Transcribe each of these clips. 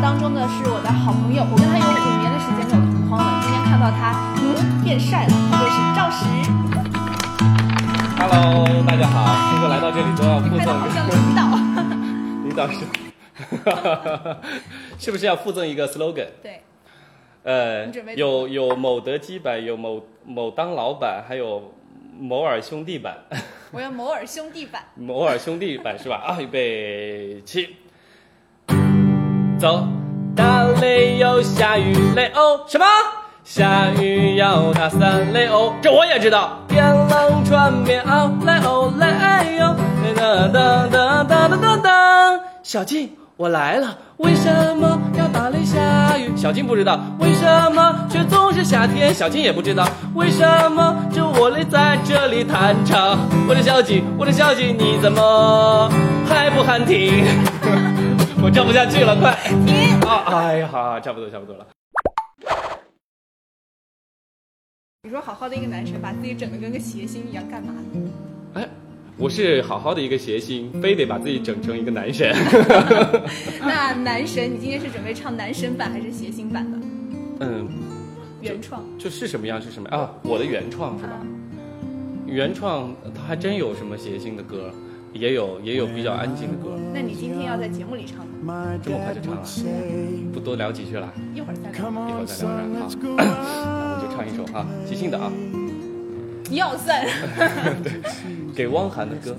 当中的是我的好朋友，我跟他有五年的时间没有同框了。今天看到他，嗯，变帅了，他就是赵石。Hello，大家好，这个来到这里都要附赠一个像领导。领导是，是不是要附赠一个 slogan？对，呃有有某德基版，有某某当老板，还有某尔兄弟版，我要某尔兄弟版。某尔兄弟版是吧？啊，预备起，走，打雷又下雨雷哦，什么？下雨要打伞雷哦，这我也知道。天冷穿棉袄雷哦雷哟，噔噔噔噔噔噔噔。小静，我来了，为什么要打雷下雨？小静不知道，为什么却总是夏天？小静也不知道，为什么就我累在这里弹唱？我的小静，我的小静，你怎么还不喊停？我唱不下去了，快！停。啊，哎呀，好，差不多，差不多了。你说好好的一个男生，把自己整的跟个谐星一样，干嘛呢？哎，我是好好的一个谐星，非得把自己整成一个男神。那男神，你今天是准备唱男神版还是谐星版的？嗯，原创。就是什么样是什么啊？我的原创是吧？啊原创他还真有什么谐星的歌，也有也有比较安静的歌。那你今天要在节目里唱吗？这么快就唱了？不多聊几句了，一会儿再聊。一会儿再聊着啊。那我就唱一首啊，即兴的啊，要算，给汪涵的歌。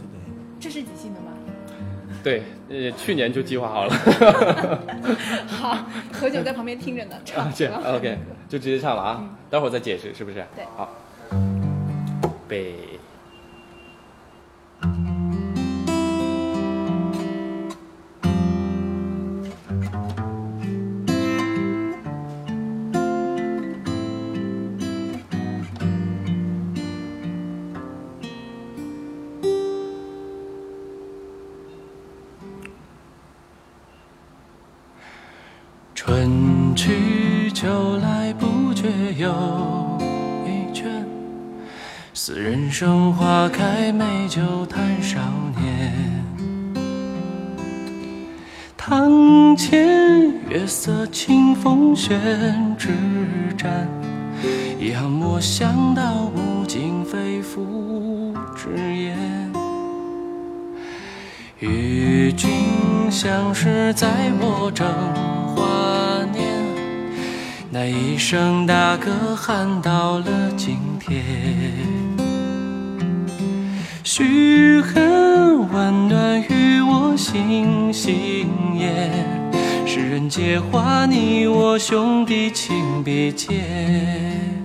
这是即兴的吗？对，呃，去年就计划好了。好，何炅在旁边听着呢，唱啊，这样 OK，就直接唱了啊，待会儿再解释是不是？对好，备。春去秋来，不觉又一圈。似人生花开，美酒叹少年。堂前月色清风悬纸盏，一行墨香到无尽肺腑之言。与君相识在我正华年，那一声大歌喊到了今天。嘘寒问暖于我心心念，世人皆话你我兄弟情别间。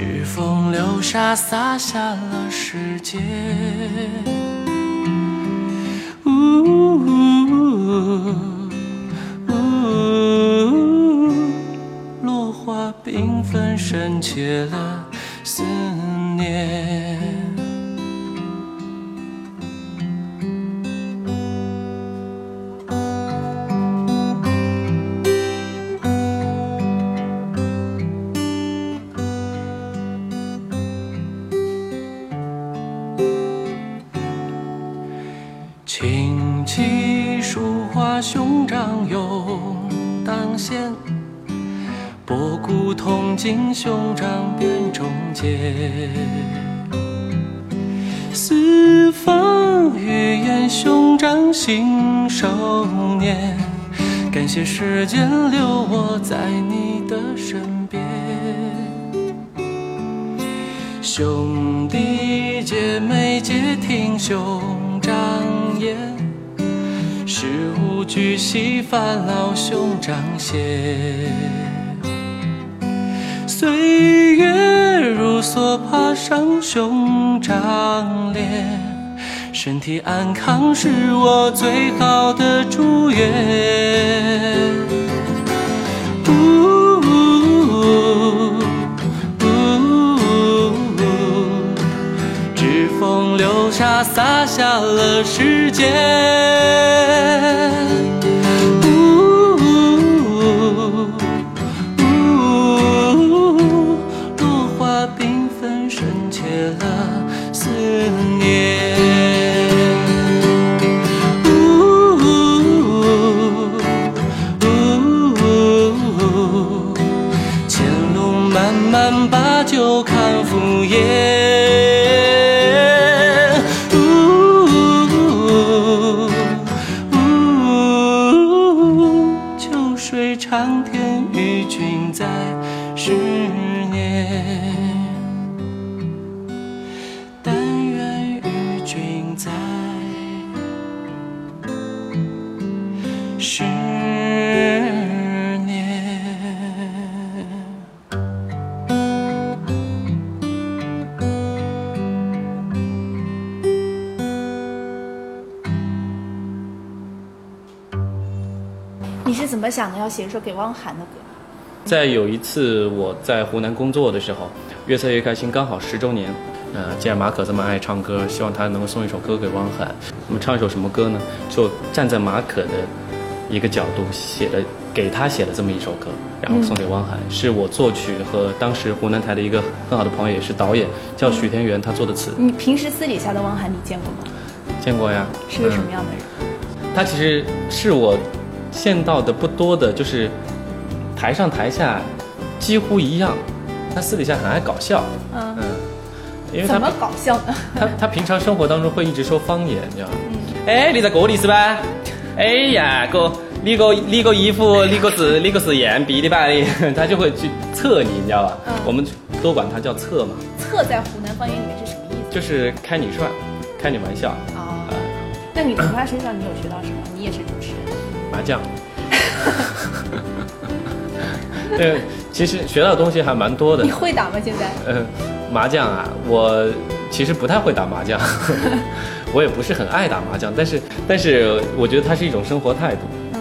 是风流沙洒下了世界。呜呜呜落花缤纷，深切了思念。琴棋书画兄长永当先，博古通今兄长辨忠奸。四方语言兄长信手拈，感谢时间留我在你的身边。兄弟姐妹皆听兄长言，事无巨细烦劳兄长写。岁月如梭，爬上兄长脸，身体安康是我最好的祝愿。洒下了时间。水长天与君再十年，么想的要写一首给汪涵的歌？在有一次我在湖南工作的时候，越策越开心刚好十周年。呃，既然马可这么爱唱歌，希望他能够送一首歌给汪涵。我们唱一首什么歌呢？就站在马可的一个角度写的，给他写的这么一首歌，然后送给汪涵。是我作曲和当时湖南台的一个很好的朋友，也是导演，叫许天元，他做的词。你平时私底下的汪涵你见过吗？见过呀？是个什么样的人？他其实是我见到的不多的，就是台上台下几乎一样。他私底下很爱搞笑，嗯，嗯，因为他怎么搞笑呢？他他平常生活当中会一直说方言，你知道吗？哎，你在这里是吧？哎呀，哥，你个你个衣服，你个是你个是眼鼻的吧？你 他就会去测你，你知道吧？嗯我们都管他叫测嘛，测在湖南方言里面是什么意思？就是开你涮，开你玩笑，哦呃，那你从他身上你有学到什么？你也是主持人，麻将。对，其实学到的东西还蛮多的你。会打吗？现在？呃，麻将啊，我其实不太会打麻将，我也不是很爱打麻将，但是但是我觉得它是一种生活态度。嗯，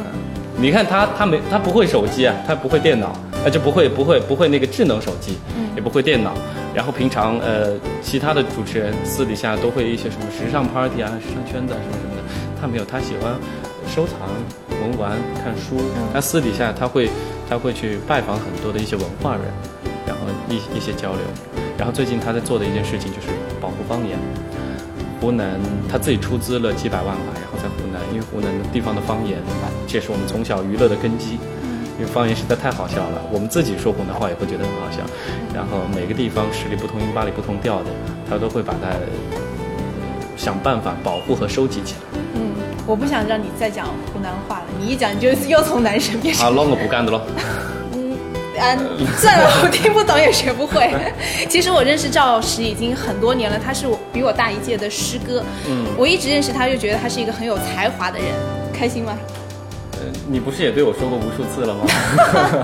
你看他他没他不会手机啊，他不会电脑，他就不会不会不会那个智能手机，嗯也不会电脑。然后平常呃，其他的主持人私底下都会一些什么时尚 party 啊、时尚圈子啊什么什么的，他没有，他喜欢收藏、文玩、看书。他私底下他会他会去拜访很多的一些文化人，然后一一些交流。然后最近他在做的一件事情就是保护方言。湖南他自己出资了几百万吧，然后在湖南，因为湖南的地方的方言，这是我们从小娱乐的根基。因为方言实在太好笑了，我们自己说湖南话也会觉得很好笑。然后每个地方十里不同音，八里不同调的，他都会把它呃想办法保护和收集起来。嗯，我不想让你再讲湖南话了，你一讲你就又从男生变成啊，那我不干的喽。啊，算了，我听不懂也学不会。其实我认识赵石已经很多年了，他是我比我大一届的师哥。嗯我一直认识他，就觉得他是一个很有才华的人。开心吗？呃，你不是也对我说过无数次了吗？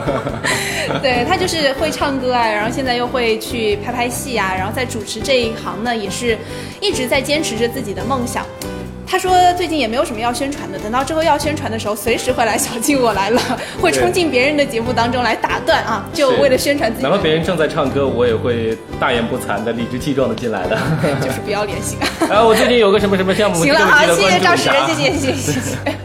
对他就是会唱歌啊，然后现在又会去拍拍戏啊，然后在主持这一行呢，也是一直在坚持着自己的梦想。他说最近也没有什么要宣传的，等到之后要宣传的时候，随时会来小静我来了，会冲进别人的节目当中来打断啊，就为了宣传自己的。哪怕别人正在唱歌，我也会大言不惭的、理直气壮的进来的。就是不要联系。啊，我最近有个什么什么项目，行了，好，谢谢赵石谢谢谢谢谢谢。